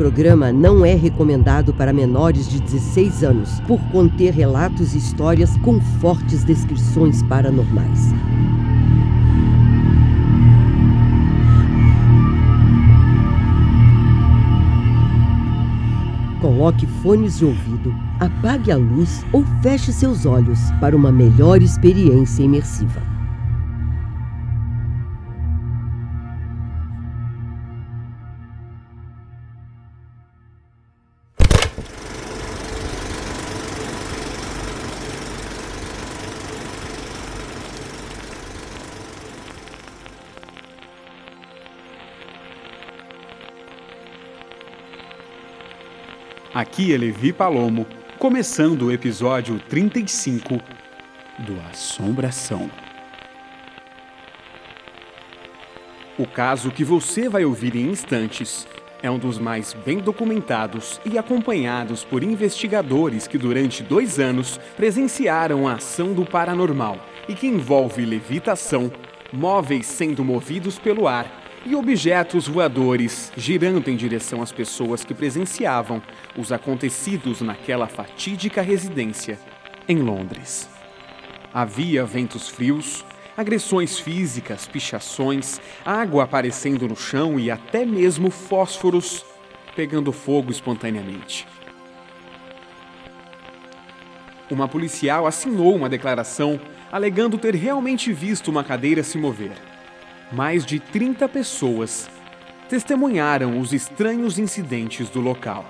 programa não é recomendado para menores de 16 anos, por conter relatos e histórias com fortes descrições paranormais. Coloque fones de ouvido, apague a luz ou feche seus olhos para uma melhor experiência imersiva. Aqui é Levi Palomo, começando o episódio 35 do Assombração. O caso que você vai ouvir em instantes é um dos mais bem documentados e acompanhados por investigadores que durante dois anos presenciaram a ação do paranormal e que envolve levitação, móveis sendo movidos pelo ar e objetos voadores girando em direção às pessoas que presenciavam os acontecidos naquela fatídica residência em Londres. Havia ventos frios, agressões físicas, pichações, água aparecendo no chão e até mesmo fósforos pegando fogo espontaneamente. Uma policial assinou uma declaração alegando ter realmente visto uma cadeira se mover mais de 30 pessoas testemunharam os estranhos incidentes do local.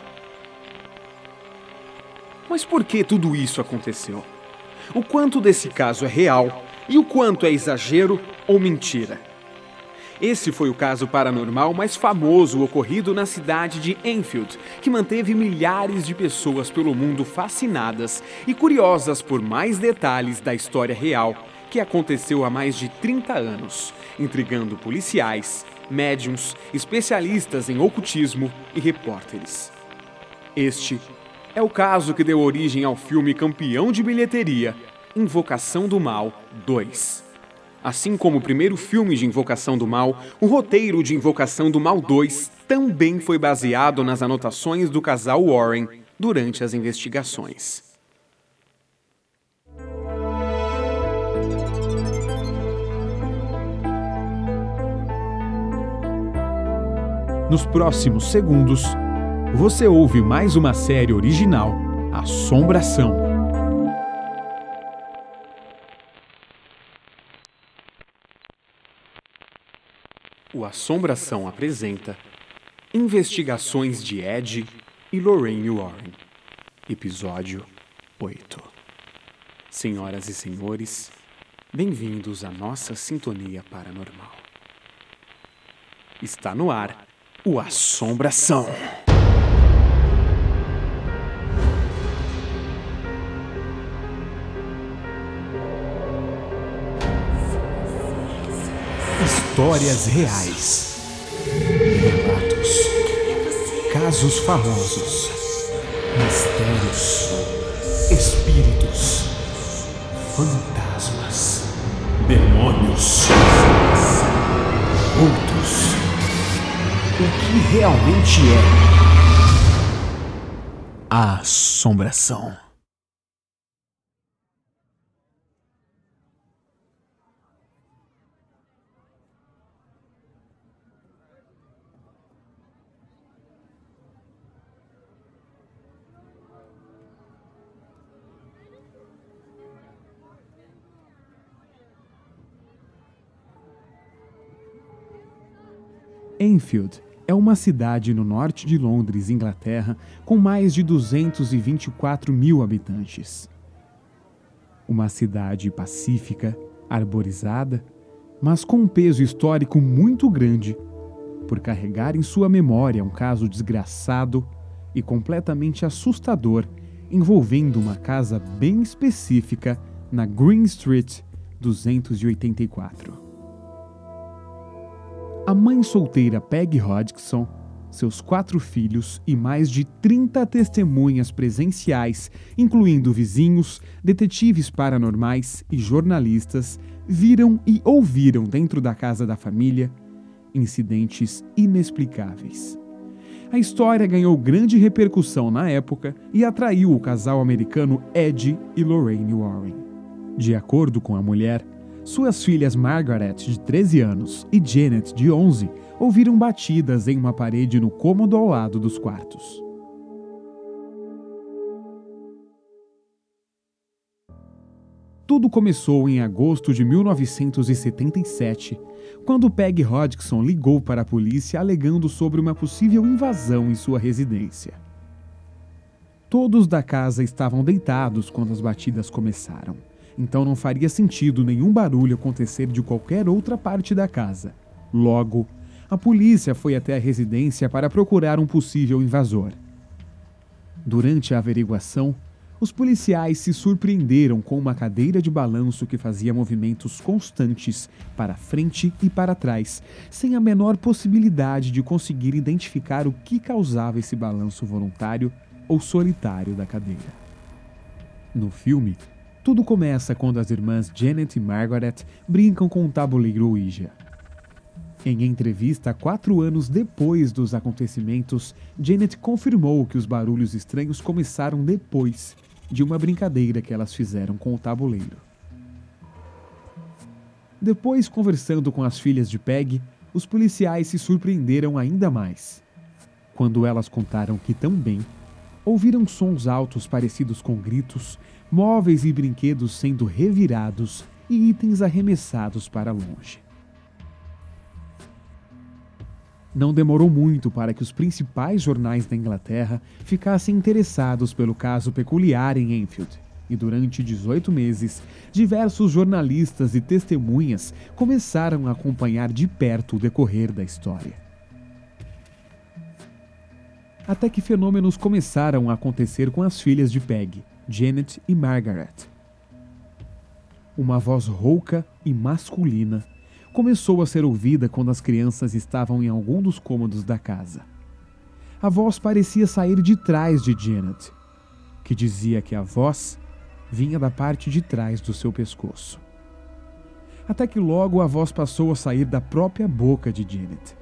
Mas por que tudo isso aconteceu? O quanto desse caso é real e o quanto é exagero ou mentira? Esse foi o caso paranormal mais famoso ocorrido na cidade de Enfield, que manteve milhares de pessoas pelo mundo fascinadas e curiosas por mais detalhes da história real que aconteceu há mais de 30 anos, intrigando policiais, médiums, especialistas em ocultismo e repórteres. Este é o caso que deu origem ao filme campeão de bilheteria, Invocação do Mal 2. Assim como o primeiro filme de Invocação do Mal, o roteiro de Invocação do Mal 2 também foi baseado nas anotações do casal Warren durante as investigações. Nos próximos segundos, você ouve mais uma série original, Assombração. O Assombração apresenta Investigações de Ed e Lorraine Warren, Episódio 8. Senhoras e senhores, bem-vindos à nossa sintonia paranormal. Está no ar o Assombração. Histórias reais. Relatos. Casos famosos. Mistérios. Espíritos. Fantasmas. Demônios. Outros o que realmente é a assombração. Enfield é uma cidade no norte de Londres, Inglaterra, com mais de 224 mil habitantes. Uma cidade pacífica, arborizada, mas com um peso histórico muito grande, por carregar em sua memória um caso desgraçado e completamente assustador envolvendo uma casa bem específica na Green Street 284. A mãe solteira Peg Hodgson, seus quatro filhos e mais de 30 testemunhas presenciais, incluindo vizinhos, detetives paranormais e jornalistas, viram e ouviram dentro da casa da família incidentes inexplicáveis. A história ganhou grande repercussão na época e atraiu o casal americano Ed e Lorraine Warren. De acordo com a mulher, suas filhas Margaret, de 13 anos, e Janet, de 11, ouviram batidas em uma parede no cômodo ao lado dos quartos. Tudo começou em agosto de 1977, quando Peg Hodgson ligou para a polícia alegando sobre uma possível invasão em sua residência. Todos da casa estavam deitados quando as batidas começaram, então não faria sentido nenhum barulho acontecer de qualquer outra parte da casa. Logo, a polícia foi até a residência para procurar um possível invasor. Durante a averiguação, os policiais se surpreenderam com uma cadeira de balanço que fazia movimentos constantes para frente e para trás, sem a menor possibilidade de conseguir identificar o que causava esse balanço voluntário ou solitário da cadeira. No filme, tudo começa quando as irmãs Janet e Margaret brincam com um tabuleiro Ouija. Em entrevista quatro anos depois dos acontecimentos, Janet confirmou que os barulhos estranhos começaram depois de uma brincadeira que elas fizeram com o tabuleiro. Depois, conversando com as filhas de Peg, os policiais se surpreenderam ainda mais. Quando elas contaram que também ouviram sons altos parecidos com gritos, móveis e brinquedos sendo revirados e itens arremessados para longe. Não demorou muito para que os principais jornais da Inglaterra ficassem interessados pelo caso peculiar em Enfield. E durante 18 meses, diversos jornalistas e testemunhas começaram a acompanhar de perto o decorrer da história. Até que fenômenos começaram a acontecer com as filhas de Peg, Janet e Margaret. Uma voz rouca e masculina começou a ser ouvida quando as crianças estavam em algum dos cômodos da casa. A voz parecia sair de trás de Janet, que dizia que a voz vinha da parte de trás do seu pescoço. Até que logo a voz passou a sair da própria boca de Janet.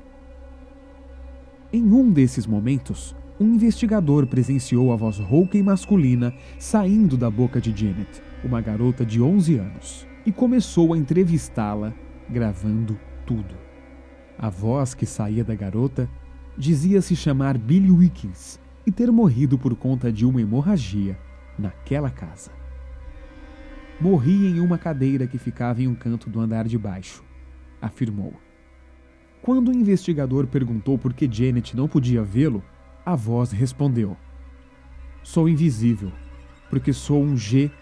Em um desses momentos, um investigador presenciou a voz rouca e masculina saindo da boca de Janet, uma garota de 11 anos, e começou a entrevistá-la gravando tudo. A voz que saía da garota dizia se chamar Billy Wickens e ter morrido por conta de uma hemorragia naquela casa. Morri em uma cadeira que ficava em um canto do andar de baixo, afirmou. Quando o investigador perguntou por que Janet não podia vê-lo, a voz respondeu: Sou invisível, porque sou um G-H-O-S-T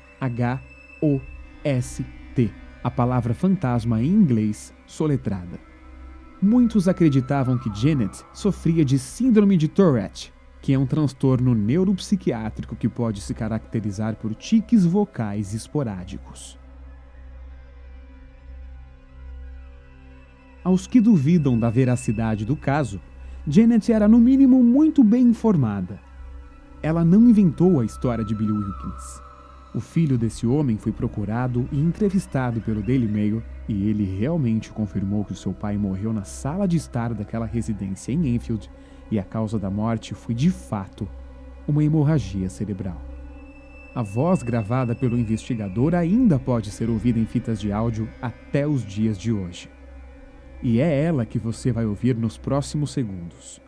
a palavra fantasma em inglês soletrada. Muitos acreditavam que Janet sofria de Síndrome de Tourette, que é um transtorno neuropsiquiátrico que pode se caracterizar por tiques vocais esporádicos. Aos que duvidam da veracidade do caso, Janet era no mínimo muito bem informada. Ela não inventou a história de Billy Wilkins. O filho desse homem foi procurado e entrevistado pelo Daily Mail e ele realmente confirmou que o seu pai morreu na sala de estar daquela residência em Enfield e a causa da morte foi de fato uma hemorragia cerebral. A voz gravada pelo investigador ainda pode ser ouvida em fitas de áudio até os dias de hoje. E é ela que você vai ouvir nos próximos segundos.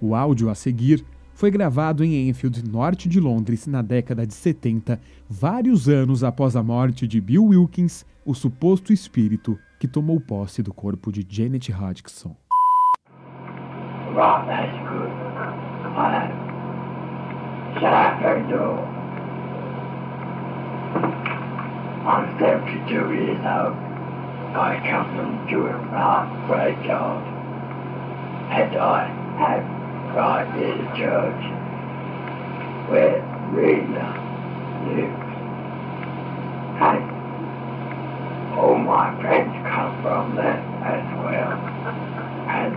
O áudio a seguir foi gravado em Enfield, norte de Londres, na década de 70, vários anos após a morte de Bill Wilkins, o suposto espírito que tomou posse do corpo de Janet Hodgson. I'm 72 years old. I come from Park, graveyard. And I have God is church where Rita lives. And all my friends come from there as well. And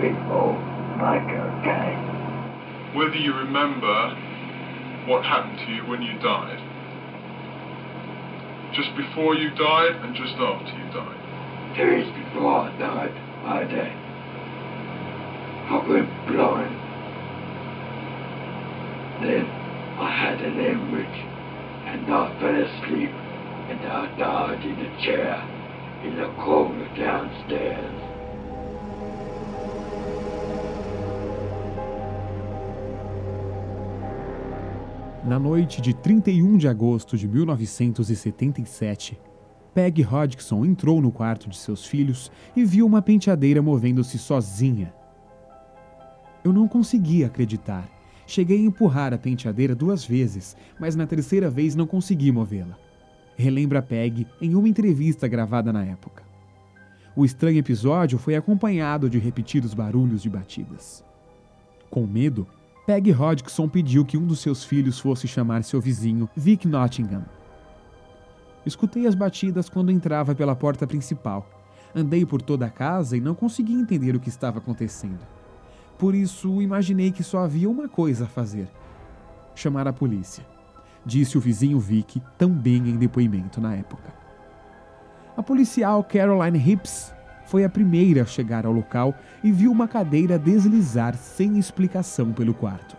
we all make okay. Whether you remember what happened to you when you died, just before you died and just after you died. Days before I died, I died. I went blind. Then I had an hemorrhage and I fell asleep and I died in a chair in the corner downstairs. Na noite de 31 de agosto de 1977, Peg Hodgson entrou no quarto de seus filhos e viu uma penteadeira movendo-se sozinha. Eu não conseguia acreditar. Cheguei a empurrar a penteadeira duas vezes, mas na terceira vez não consegui movê-la. Relembra Peg em uma entrevista gravada na época. O estranho episódio foi acompanhado de repetidos barulhos de batidas. Com medo, Peg Hodgson pediu que um dos seus filhos fosse chamar seu vizinho, Vic Nottingham. Escutei as batidas quando entrava pela porta principal. Andei por toda a casa e não consegui entender o que estava acontecendo. Por isso, imaginei que só havia uma coisa a fazer: chamar a polícia, disse o vizinho Vic, também em depoimento na época. A policial Caroline Hips foi a primeira a chegar ao local e viu uma cadeira deslizar sem explicação pelo quarto.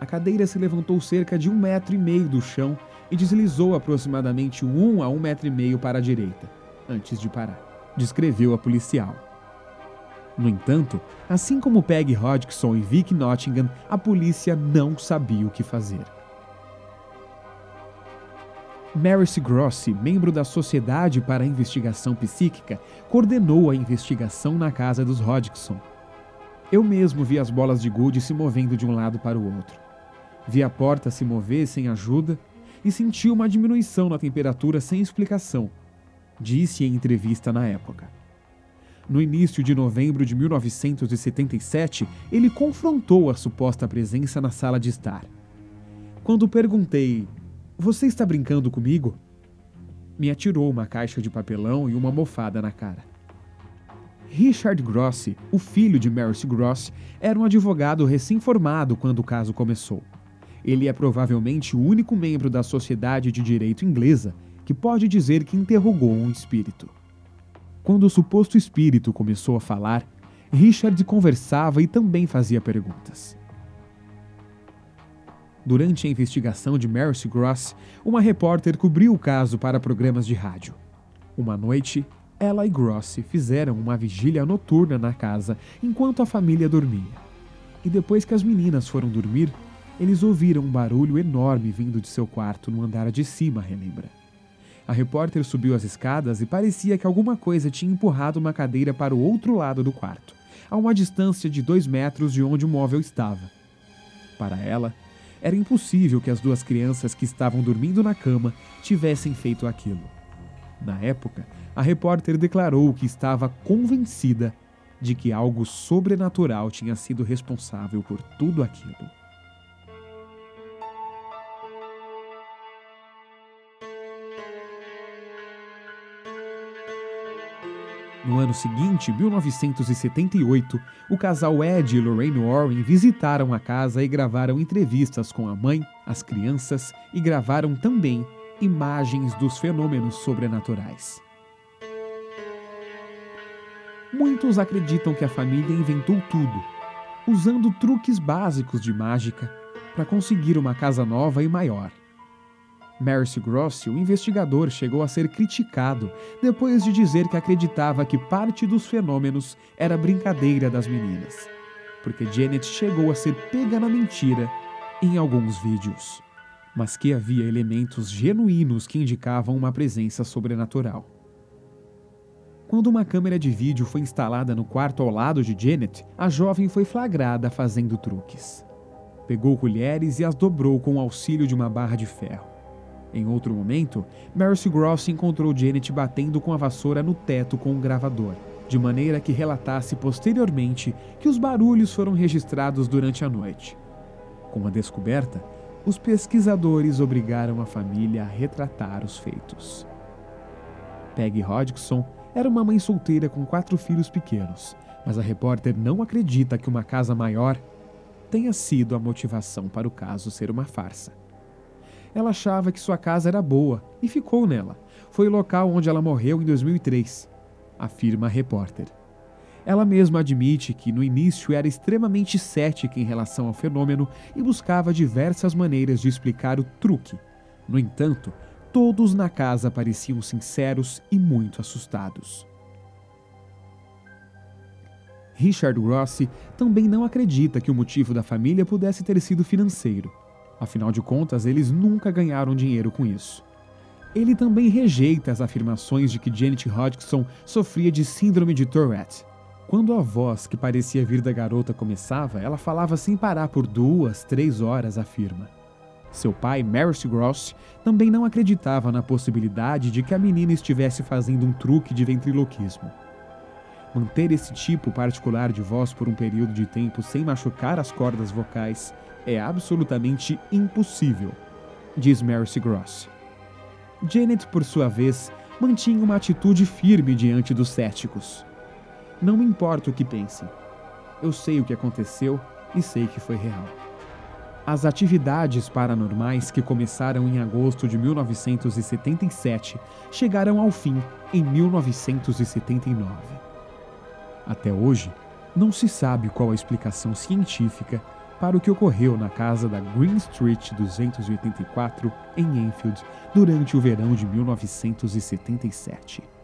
A cadeira se levantou cerca de um metro e meio do chão e deslizou aproximadamente um a um metro e meio para a direita, antes de parar, descreveu a policial. No entanto, assim como Peg Hodgson e Vic Nottingham, a polícia não sabia o que fazer. Mary Grossi, membro da Sociedade para a Investigação Psíquica, coordenou a investigação na casa dos Hodgson. Eu mesmo vi as bolas de gude se movendo de um lado para o outro. Vi a porta se mover sem ajuda e senti uma diminuição na temperatura sem explicação, disse em entrevista na época. No início de novembro de 1977, ele confrontou a suposta presença na sala de estar. Quando perguntei você está brincando comigo? Me atirou uma caixa de papelão e uma mofada na cara. Richard Gross, o filho de Mercy Gross, era um advogado recém-formado quando o caso começou. Ele é provavelmente o único membro da sociedade de direito inglesa que pode dizer que interrogou um espírito. Quando o suposto espírito começou a falar, Richard conversava e também fazia perguntas. Durante a investigação de Mercy Gross, uma repórter cobriu o caso para programas de rádio. Uma noite, ela e Gross fizeram uma vigília noturna na casa enquanto a família dormia. E depois que as meninas foram dormir, eles ouviram um barulho enorme vindo de seu quarto no andar de cima, relembra. A repórter subiu as escadas e parecia que alguma coisa tinha empurrado uma cadeira para o outro lado do quarto, a uma distância de dois metros de onde o móvel estava. Para ela, era impossível que as duas crianças que estavam dormindo na cama tivessem feito aquilo. Na época, a repórter declarou que estava convencida de que algo sobrenatural tinha sido responsável por tudo aquilo. No ano seguinte, 1978, o casal Ed e Lorraine Warren visitaram a casa e gravaram entrevistas com a mãe, as crianças e gravaram também imagens dos fenômenos sobrenaturais. Muitos acreditam que a família inventou tudo, usando truques básicos de mágica para conseguir uma casa nova e maior. Mercy Grossi, o investigador, chegou a ser criticado depois de dizer que acreditava que parte dos fenômenos era brincadeira das meninas, porque Janet chegou a ser pega na mentira em alguns vídeos, mas que havia elementos genuínos que indicavam uma presença sobrenatural. Quando uma câmera de vídeo foi instalada no quarto ao lado de Janet, a jovem foi flagrada fazendo truques. Pegou colheres e as dobrou com o auxílio de uma barra de ferro. Em outro momento, Mercy Gross encontrou Janet batendo com a vassoura no teto com um gravador, de maneira que relatasse posteriormente que os barulhos foram registrados durante a noite. Com a descoberta, os pesquisadores obrigaram a família a retratar os feitos. Peggy Hodgson era uma mãe solteira com quatro filhos pequenos, mas a repórter não acredita que uma casa maior tenha sido a motivação para o caso ser uma farsa. Ela achava que sua casa era boa e ficou nela. Foi o local onde ela morreu em 2003, afirma a repórter. Ela mesma admite que no início era extremamente cética em relação ao fenômeno e buscava diversas maneiras de explicar o truque. No entanto, todos na casa pareciam sinceros e muito assustados. Richard Rossi também não acredita que o motivo da família pudesse ter sido financeiro. Afinal de contas, eles nunca ganharam dinheiro com isso. Ele também rejeita as afirmações de que Janet Hodgson sofria de síndrome de Tourette. Quando a voz que parecia vir da garota começava, ela falava sem parar por duas, três horas, afirma. Seu pai, Maurice Gross, também não acreditava na possibilidade de que a menina estivesse fazendo um truque de ventriloquismo. Manter esse tipo particular de voz por um período de tempo sem machucar as cordas vocais é absolutamente impossível, diz Maurice Gross. Janet, por sua vez, mantinha uma atitude firme diante dos céticos. Não me importa o que pensem. Eu sei o que aconteceu e sei que foi real. As atividades paranormais que começaram em agosto de 1977 chegaram ao fim em 1979. Até hoje, não se sabe qual a explicação científica para o que ocorreu na casa da Green Street 284 em Enfield durante o verão de 1977.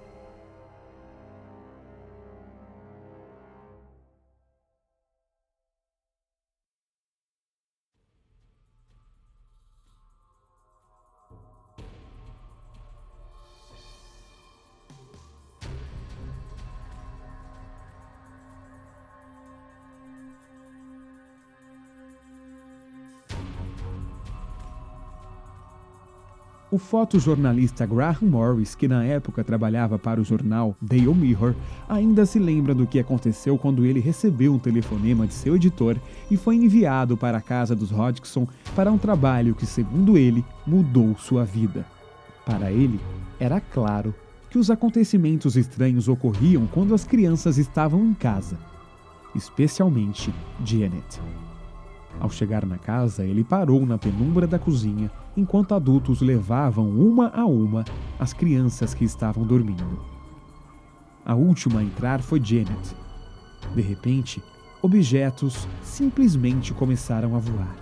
Fotojornalista Graham Morris, que na época trabalhava para o jornal Daily Mirror, ainda se lembra do que aconteceu quando ele recebeu um telefonema de seu editor e foi enviado para a casa dos Hodgson para um trabalho que, segundo ele, mudou sua vida. Para ele, era claro que os acontecimentos estranhos ocorriam quando as crianças estavam em casa, especialmente Janet. Ao chegar na casa, ele parou na penumbra da cozinha enquanto adultos levavam uma a uma as crianças que estavam dormindo. A última a entrar foi Janet. De repente, objetos simplesmente começaram a voar.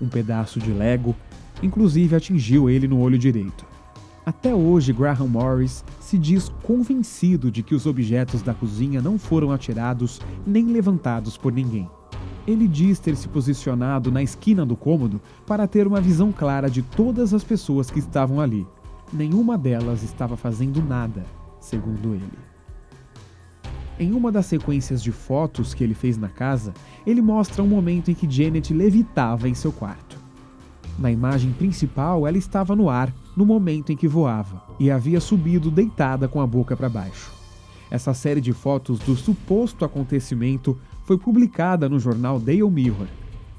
Um pedaço de Lego, inclusive, atingiu ele no olho direito. Até hoje, Graham Morris se diz convencido de que os objetos da cozinha não foram atirados nem levantados por ninguém. Ele diz ter se posicionado na esquina do cômodo para ter uma visão clara de todas as pessoas que estavam ali. Nenhuma delas estava fazendo nada, segundo ele. Em uma das sequências de fotos que ele fez na casa, ele mostra um momento em que Janet levitava em seu quarto. Na imagem principal, ela estava no ar no momento em que voava e havia subido deitada com a boca para baixo. Essa série de fotos do suposto acontecimento foi publicada no jornal Daily Mirror,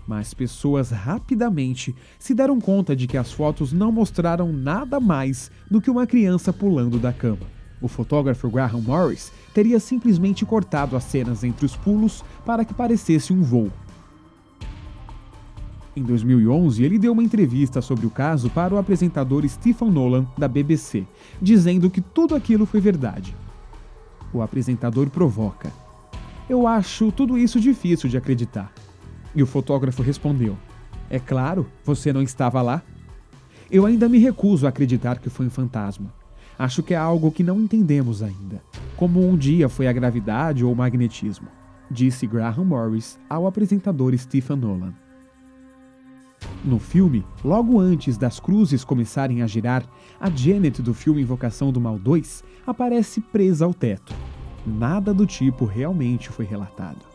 mas pessoas rapidamente se deram conta de que as fotos não mostraram nada mais do que uma criança pulando da cama. O fotógrafo Graham Morris teria simplesmente cortado as cenas entre os pulos para que parecesse um voo. Em 2011, ele deu uma entrevista sobre o caso para o apresentador Stephen Nolan, da BBC, dizendo que tudo aquilo foi verdade. O apresentador provoca. Eu acho tudo isso difícil de acreditar. E o fotógrafo respondeu: É claro, você não estava lá. Eu ainda me recuso a acreditar que foi um fantasma. Acho que é algo que não entendemos ainda, como um dia foi a gravidade ou o magnetismo, disse Graham Morris ao apresentador Stephen Nolan. No filme, logo antes das cruzes começarem a girar, a Janet do filme Invocação do Mal 2 aparece presa ao teto. Nada do tipo realmente foi relatado,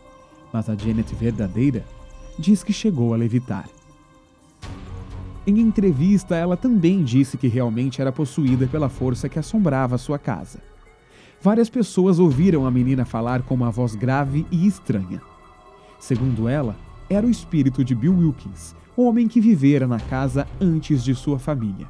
mas a Janet verdadeira diz que chegou a levitar. Em entrevista, ela também disse que realmente era possuída pela força que assombrava sua casa. Várias pessoas ouviram a menina falar com uma voz grave e estranha. Segundo ela, era o espírito de Bill Wilkins, homem que vivera na casa antes de sua família.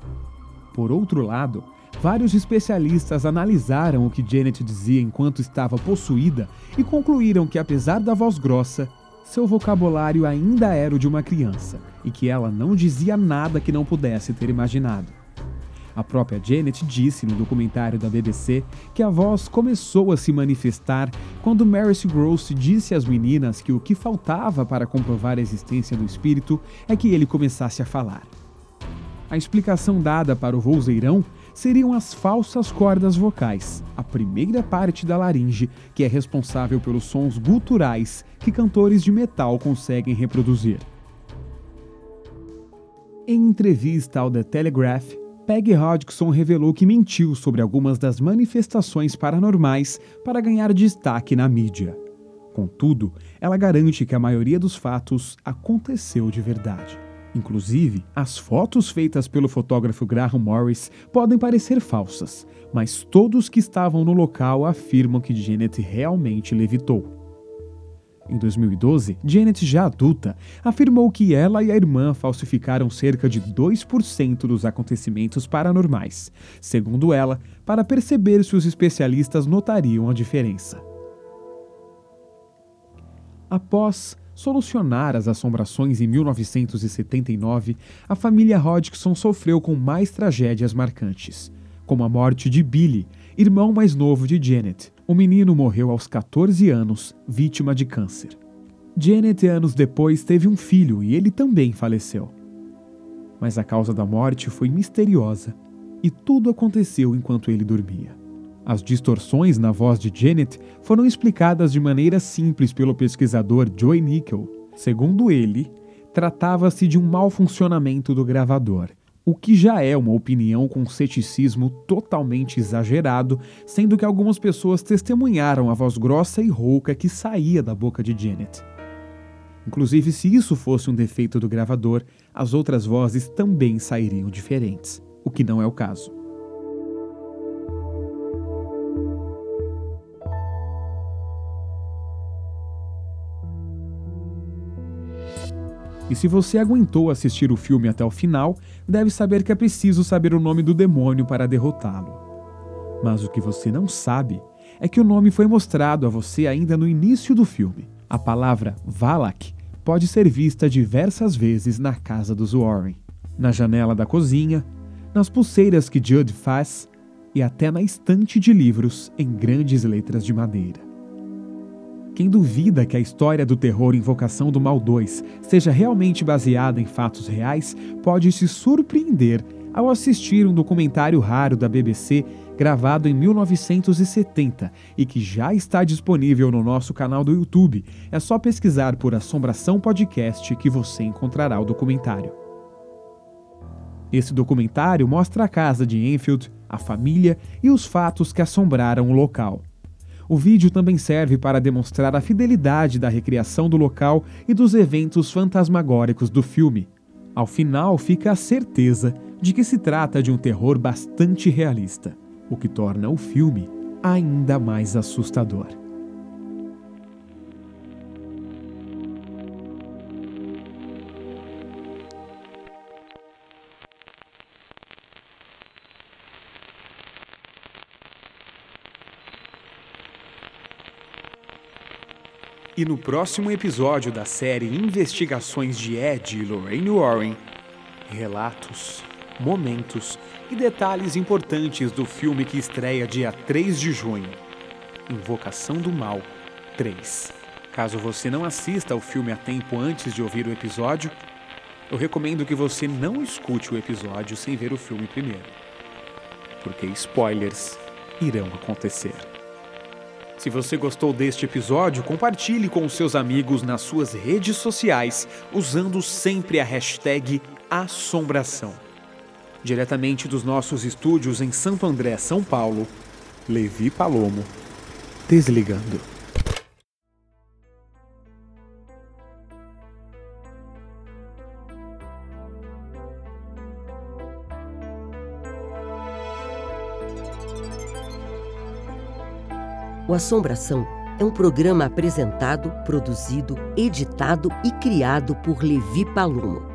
Por outro lado, Vários especialistas analisaram o que Janet dizia enquanto estava possuída e concluíram que, apesar da voz grossa, seu vocabulário ainda era o de uma criança e que ela não dizia nada que não pudesse ter imaginado. A própria Janet disse no documentário da BBC que a voz começou a se manifestar quando Maris Gross disse às meninas que o que faltava para comprovar a existência do espírito é que ele começasse a falar. A explicação dada para o vozeirão seriam as falsas cordas vocais, a primeira parte da laringe que é responsável pelos sons guturais que cantores de metal conseguem reproduzir. Em entrevista ao The Telegraph, Peggy Hodgson revelou que mentiu sobre algumas das manifestações paranormais para ganhar destaque na mídia. Contudo, ela garante que a maioria dos fatos aconteceu de verdade. Inclusive, as fotos feitas pelo fotógrafo Graham Morris podem parecer falsas, mas todos que estavam no local afirmam que Janet realmente levitou. Em 2012, Janet, já adulta, afirmou que ela e a irmã falsificaram cerca de 2% dos acontecimentos paranormais, segundo ela, para perceber se os especialistas notariam a diferença. Após solucionar as assombrações em 1979, a família Hodgson sofreu com mais tragédias marcantes, como a morte de Billy, irmão mais novo de Janet. O menino morreu aos 14 anos, vítima de câncer. Janet, anos depois, teve um filho e ele também faleceu. Mas a causa da morte foi misteriosa e tudo aconteceu enquanto ele dormia. As distorções na voz de Janet foram explicadas de maneira simples pelo pesquisador Joy Nickel. Segundo ele, tratava-se de um mau funcionamento do gravador, o que já é uma opinião com ceticismo totalmente exagerado, sendo que algumas pessoas testemunharam a voz grossa e rouca que saía da boca de Janet. Inclusive, se isso fosse um defeito do gravador, as outras vozes também sairiam diferentes, o que não é o caso. E se você aguentou assistir o filme até o final, deve saber que é preciso saber o nome do demônio para derrotá-lo. Mas o que você não sabe é que o nome foi mostrado a você ainda no início do filme. A palavra Valak pode ser vista diversas vezes na casa dos Warren, na janela da cozinha, nas pulseiras que Judd faz e até na estante de livros em grandes letras de madeira. Quem duvida que a história do terror Invocação do Mal 2 seja realmente baseada em fatos reais pode se surpreender ao assistir um documentário raro da BBC gravado em 1970 e que já está disponível no nosso canal do YouTube. É só pesquisar por Assombração Podcast que você encontrará o documentário. Esse documentário mostra a casa de Enfield, a família e os fatos que assombraram o local. O vídeo também serve para demonstrar a fidelidade da recriação do local e dos eventos fantasmagóricos do filme. Ao final, fica a certeza de que se trata de um terror bastante realista, o que torna o filme ainda mais assustador. E no próximo episódio da série Investigações de Ed e Lorraine Warren, relatos, momentos e detalhes importantes do filme que estreia dia 3 de junho, Invocação do Mal 3. Caso você não assista ao filme a tempo antes de ouvir o episódio, eu recomendo que você não escute o episódio sem ver o filme primeiro, porque spoilers irão acontecer. Se você gostou deste episódio, compartilhe com seus amigos nas suas redes sociais, usando sempre a hashtag Assombração. Diretamente dos nossos estúdios em Santo André, São Paulo, Levi Palomo, desligando. O Assombração é um programa apresentado, produzido, editado e criado por Levi Palomo